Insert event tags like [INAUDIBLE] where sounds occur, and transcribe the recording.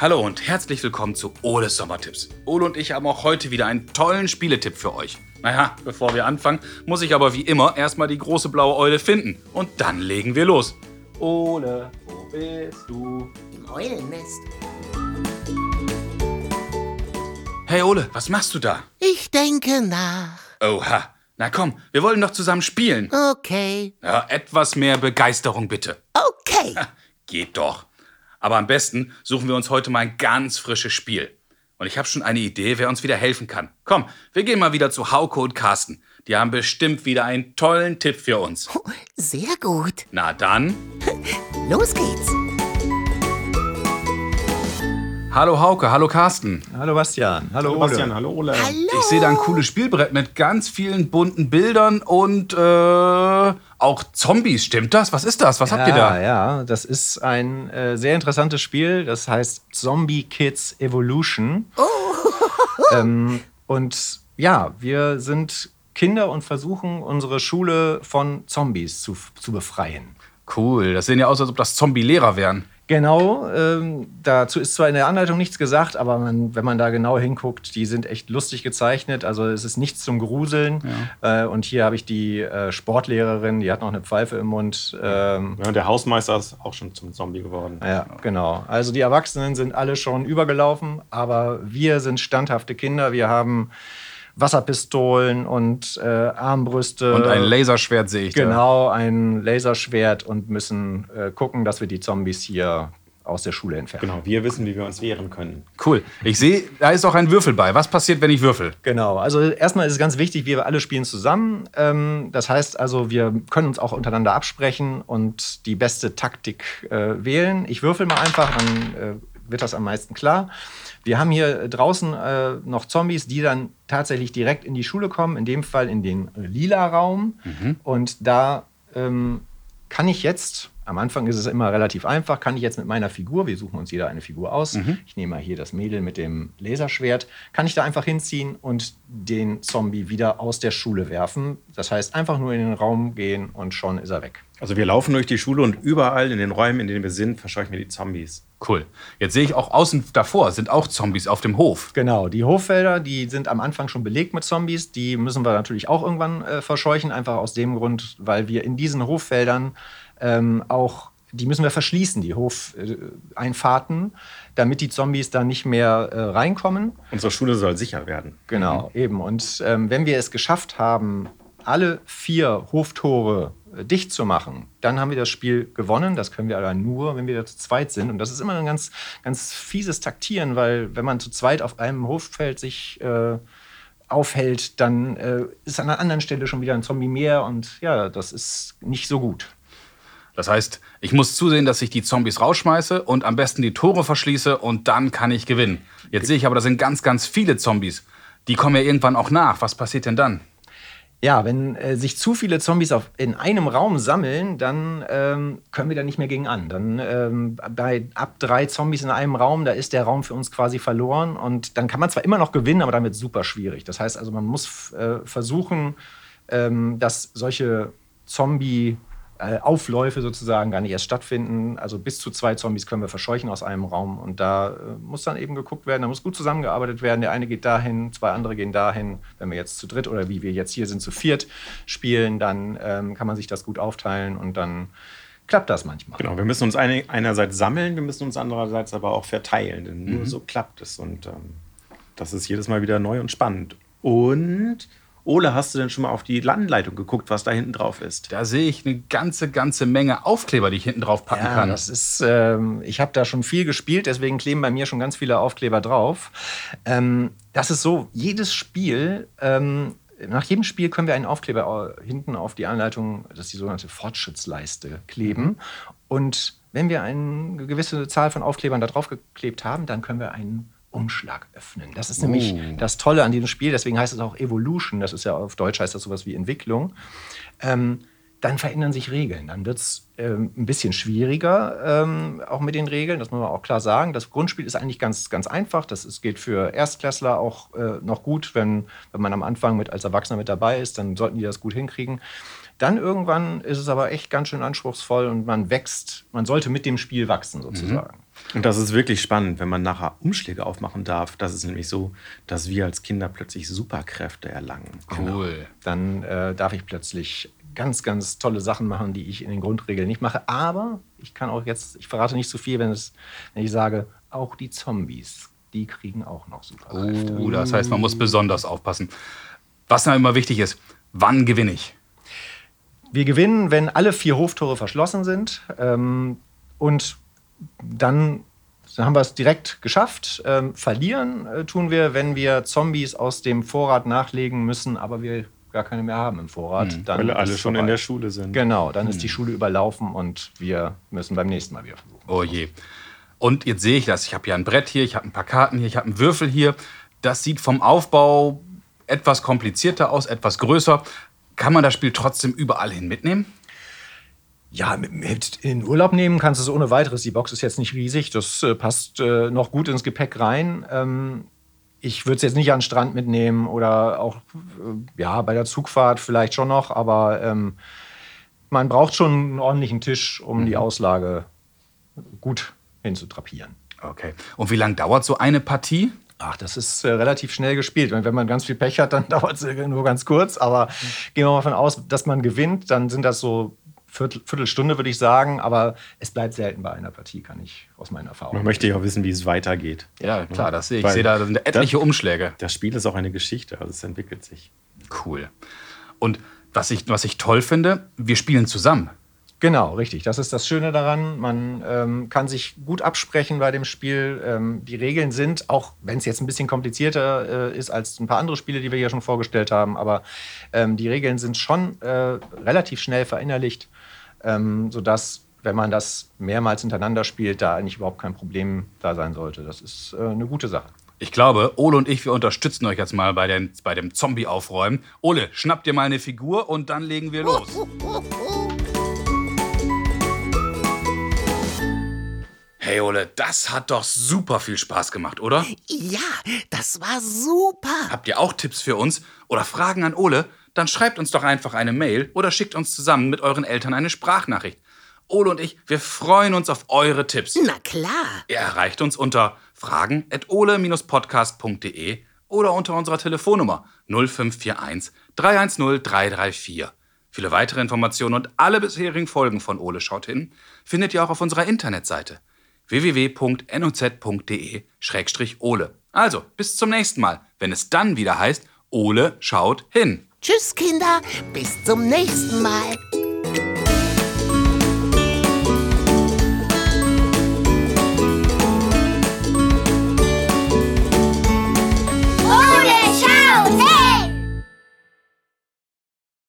Hallo und herzlich willkommen zu Oles Sommertipps. Ole und ich haben auch heute wieder einen tollen Spieletipp für euch. Naja, bevor wir anfangen, muss ich aber wie immer erstmal die große blaue Eule finden. Und dann legen wir los. Ole, wo bist du? Im Eulennest. Hey Ole, was machst du da? Ich denke nach. Oha. Na komm, wir wollen doch zusammen spielen. Okay. Ja, etwas mehr Begeisterung bitte. Okay. Geht doch. Aber am besten suchen wir uns heute mal ein ganz frisches Spiel. Und ich habe schon eine Idee, wer uns wieder helfen kann. Komm, wir gehen mal wieder zu Hauke und Carsten. Die haben bestimmt wieder einen tollen Tipp für uns. Sehr gut. Na dann. [LAUGHS] Los geht's. Hallo Hauke, hallo Carsten. Hallo Bastian. Hallo, Hallo Ole. Bastian, hallo Ole. Hallo. Ich sehe da ein cooles Spielbrett mit ganz vielen bunten Bildern und äh, auch Zombies. Stimmt das? Was ist das? Was habt ihr da? Ja, ja, das ist ein äh, sehr interessantes Spiel. Das heißt Zombie Kids Evolution. [LAUGHS] ähm, und ja, wir sind Kinder und versuchen, unsere Schule von Zombies zu, zu befreien. Cool. Das sehen ja aus, als ob das Zombie-Lehrer wären. Genau, ähm, dazu ist zwar in der Anleitung nichts gesagt, aber man, wenn man da genau hinguckt, die sind echt lustig gezeichnet. Also es ist nichts zum Gruseln. Äh, und hier habe ich die äh, Sportlehrerin, die hat noch eine Pfeife im Mund. Ähm, Ja, und der Hausmeister ist auch schon zum Zombie geworden. ja, genau. Also die Erwachsenen sind alle schon übergelaufen, aber wir sind standhafte Kinder. Wir haben Wasserpistolen und äh, Armbrüste. Und ein Laserschwert sehe ich da. Genau, ein Laserschwert und müssen äh, gucken, dass wir die Zombies hier aus der Schule entfernen. Genau, wir wissen, wie wir uns wehren können. Cool. Ich sehe, da ist auch ein Würfel bei. Was passiert, wenn ich würfel? Genau, also erstmal ist es ganz wichtig, wir alle spielen zusammen. Ähm, das heißt also, wir können uns auch untereinander absprechen und die beste Taktik äh, wählen. Ich würfel mal einfach, dann äh, wird das am meisten klar. Wir haben hier draußen äh, noch Zombies, die dann tatsächlich direkt in die Schule kommen, in dem Fall in den lila Raum. Und da ähm, kann ich jetzt, am Anfang ist es immer relativ einfach, kann ich jetzt mit meiner Figur, wir suchen uns jeder eine Figur aus, ich nehme mal hier das Mädel mit dem Laserschwert, kann ich da einfach hinziehen und den Zombie wieder aus der Schule werfen. Das heißt, einfach nur in den Raum gehen und schon ist er weg. Also wir laufen durch die Schule und überall in den Räumen, in denen wir sind, verscheuchen wir die Zombies. Cool. Jetzt sehe ich auch außen davor sind auch Zombies auf dem Hof. Genau, die Hoffelder, die sind am Anfang schon belegt mit Zombies. Die müssen wir natürlich auch irgendwann äh, verscheuchen, einfach aus dem Grund, weil wir in diesen Hoffeldern ähm, auch, die müssen wir verschließen, die Hofeinfahrten, damit die Zombies da nicht mehr äh, reinkommen. Unsere Schule soll sicher werden. Genau, eben. Und ähm, wenn wir es geschafft haben, alle vier Hoftore äh, dicht zu machen, dann haben wir das Spiel gewonnen. Das können wir aber nur, wenn wir zu zweit sind. Und das ist immer ein ganz, ganz fieses Taktieren, weil wenn man zu zweit auf einem Hoffeld sich äh, aufhält, dann äh, ist an einer anderen Stelle schon wieder ein Zombie mehr. Und ja, das ist nicht so gut. Das heißt, ich muss zusehen, dass ich die Zombies rausschmeiße und am besten die Tore verschließe und dann kann ich gewinnen. Jetzt sehe ich aber, da sind ganz, ganz viele Zombies. Die kommen ja irgendwann auch nach. Was passiert denn dann? Ja, wenn äh, sich zu viele Zombies auf, in einem Raum sammeln, dann ähm, können wir da nicht mehr gegen an. Dann ähm, bei ab drei Zombies in einem Raum, da ist der Raum für uns quasi verloren. Und dann kann man zwar immer noch gewinnen, aber damit super schwierig. Das heißt also, man muss äh, versuchen, ähm, dass solche Zombie äh, Aufläufe sozusagen gar nicht erst stattfinden. Also bis zu zwei Zombies können wir verscheuchen aus einem Raum. Und da äh, muss dann eben geguckt werden, da muss gut zusammengearbeitet werden. Der eine geht dahin, zwei andere gehen dahin. Wenn wir jetzt zu dritt oder wie wir jetzt hier sind, zu viert spielen, dann ähm, kann man sich das gut aufteilen und dann klappt das manchmal. Genau, wir müssen uns eine, einerseits sammeln, wir müssen uns andererseits aber auch verteilen. Denn Mhm. nur so klappt es. Und ähm, das ist jedes Mal wieder neu und spannend. Und, Ole, hast du denn schon mal auf die Anleitung geguckt, was da hinten drauf ist? Da sehe ich eine ganze, ganze Menge Aufkleber, die ich hinten drauf packen Ja, kann. das ist, ähm, ich habe da schon viel gespielt, deswegen kleben bei mir schon ganz viele Aufkleber drauf. Ähm, das ist so, jedes Spiel, ähm, nach jedem Spiel können wir einen Aufkleber äh, hinten auf die Anleitung, das ist die sogenannte Fortschrittsleiste, kleben. Und wenn wir eine gewisse Zahl von Aufklebern da drauf geklebt haben, dann können wir einen Umschlag öffnen. Das ist nämlich das Tolle an diesem Spiel, deswegen heißt es auch Evolution, das ist ja auf Deutsch heißt das sowas wie Entwicklung. Ähm, dann verändern sich Regeln. Dann wird es ähm, ein bisschen schwieriger, ähm, auch mit den Regeln. Das muss man auch klar sagen. Das Grundspiel ist eigentlich ganz, ganz einfach. Das ist, geht für Erstklässler auch äh, noch gut. Wenn, wenn man am Anfang mit, als Erwachsener mit dabei ist, dann sollten die das gut hinkriegen. Dann irgendwann ist es aber echt ganz schön anspruchsvoll und man wächst, man sollte mit dem Spiel wachsen sozusagen. Und das ist wirklich spannend, wenn man nachher Umschläge aufmachen darf. Das ist nämlich so, dass wir als Kinder plötzlich Superkräfte erlangen. Cool. Dann äh, darf ich plötzlich ganz, ganz tolle Sachen machen, die ich in den Grundregeln nicht mache. Aber ich kann auch jetzt, ich verrate nicht zu viel, wenn, es, wenn ich sage, auch die Zombies, die kriegen auch noch Superkräfte. Oh, das heißt, man muss besonders aufpassen. Was dann immer wichtig ist, wann gewinne ich? Wir gewinnen, wenn alle vier Hoftore verschlossen sind. Ähm, und dann, dann haben wir es direkt geschafft. Ähm, verlieren äh, tun wir, wenn wir Zombies aus dem Vorrat nachlegen müssen, aber wir gar keine mehr haben im Vorrat. Dann Weil alle schon in vorbei. der Schule sind. Genau, dann ist die Schule überlaufen und wir müssen beim nächsten Mal wieder versuchen. Oh je. Und jetzt sehe ich das. Ich habe hier ein Brett hier, ich habe ein paar Karten hier, ich habe einen Würfel hier. Das sieht vom Aufbau etwas komplizierter aus, etwas größer. Kann man das Spiel trotzdem überall hin mitnehmen? Ja, mit, in Urlaub nehmen kannst du es ohne weiteres. Die Box ist jetzt nicht riesig, das äh, passt äh, noch gut ins Gepäck rein. Ähm, ich würde es jetzt nicht an den Strand mitnehmen oder auch äh, ja, bei der Zugfahrt vielleicht schon noch, aber ähm, man braucht schon einen ordentlichen Tisch, um die Auslage gut hinzutrapieren. Okay. Und wie lange dauert so eine Partie? Ach, das ist äh, relativ schnell gespielt. Und wenn man ganz viel Pech hat, dann [LAUGHS] dauert es nur ganz kurz. Aber gehen wir mal davon aus, dass man gewinnt, dann sind das so Viertel, Viertelstunde, würde ich sagen. Aber es bleibt selten bei einer Partie, kann ich aus meiner Erfahrung. Man möchte ja auch wissen, wie es weitergeht. Ja, klar, das sehe ich. Ich sehe da sind etliche das- Umschläge. Das Spiel ist auch eine Geschichte, also es entwickelt sich. Cool. Und was ich, was ich toll finde, wir spielen zusammen. Genau, richtig. Das ist das Schöne daran. Man ähm, kann sich gut absprechen bei dem Spiel. Ähm, die Regeln sind, auch wenn es jetzt ein bisschen komplizierter äh, ist als ein paar andere Spiele, die wir hier schon vorgestellt haben, aber ähm, die Regeln sind schon äh, relativ schnell verinnerlicht, ähm, sodass, wenn man das mehrmals hintereinander spielt, da eigentlich überhaupt kein Problem da sein sollte. Das ist äh, eine gute Sache. Ich glaube, Ole und ich, wir unterstützen euch jetzt mal bei, den, bei dem Zombie-Aufräumen. Ole, schnapp dir mal eine Figur und dann legen wir los. [LAUGHS] Hey Ole, das hat doch super viel Spaß gemacht, oder? Ja, das war super. Habt ihr auch Tipps für uns oder Fragen an Ole? Dann schreibt uns doch einfach eine Mail oder schickt uns zusammen mit euren Eltern eine Sprachnachricht. Ole und ich, wir freuen uns auf eure Tipps. Na klar. Ihr erreicht uns unter fragen.ole-podcast.de oder unter unserer Telefonnummer 0541 310 334. Viele weitere Informationen und alle bisherigen Folgen von Ole schaut hin findet ihr auch auf unserer Internetseite www.noz.de-ole. Also, bis zum nächsten Mal, wenn es dann wieder heißt, Ole schaut hin. Tschüss, Kinder. Bis zum nächsten Mal.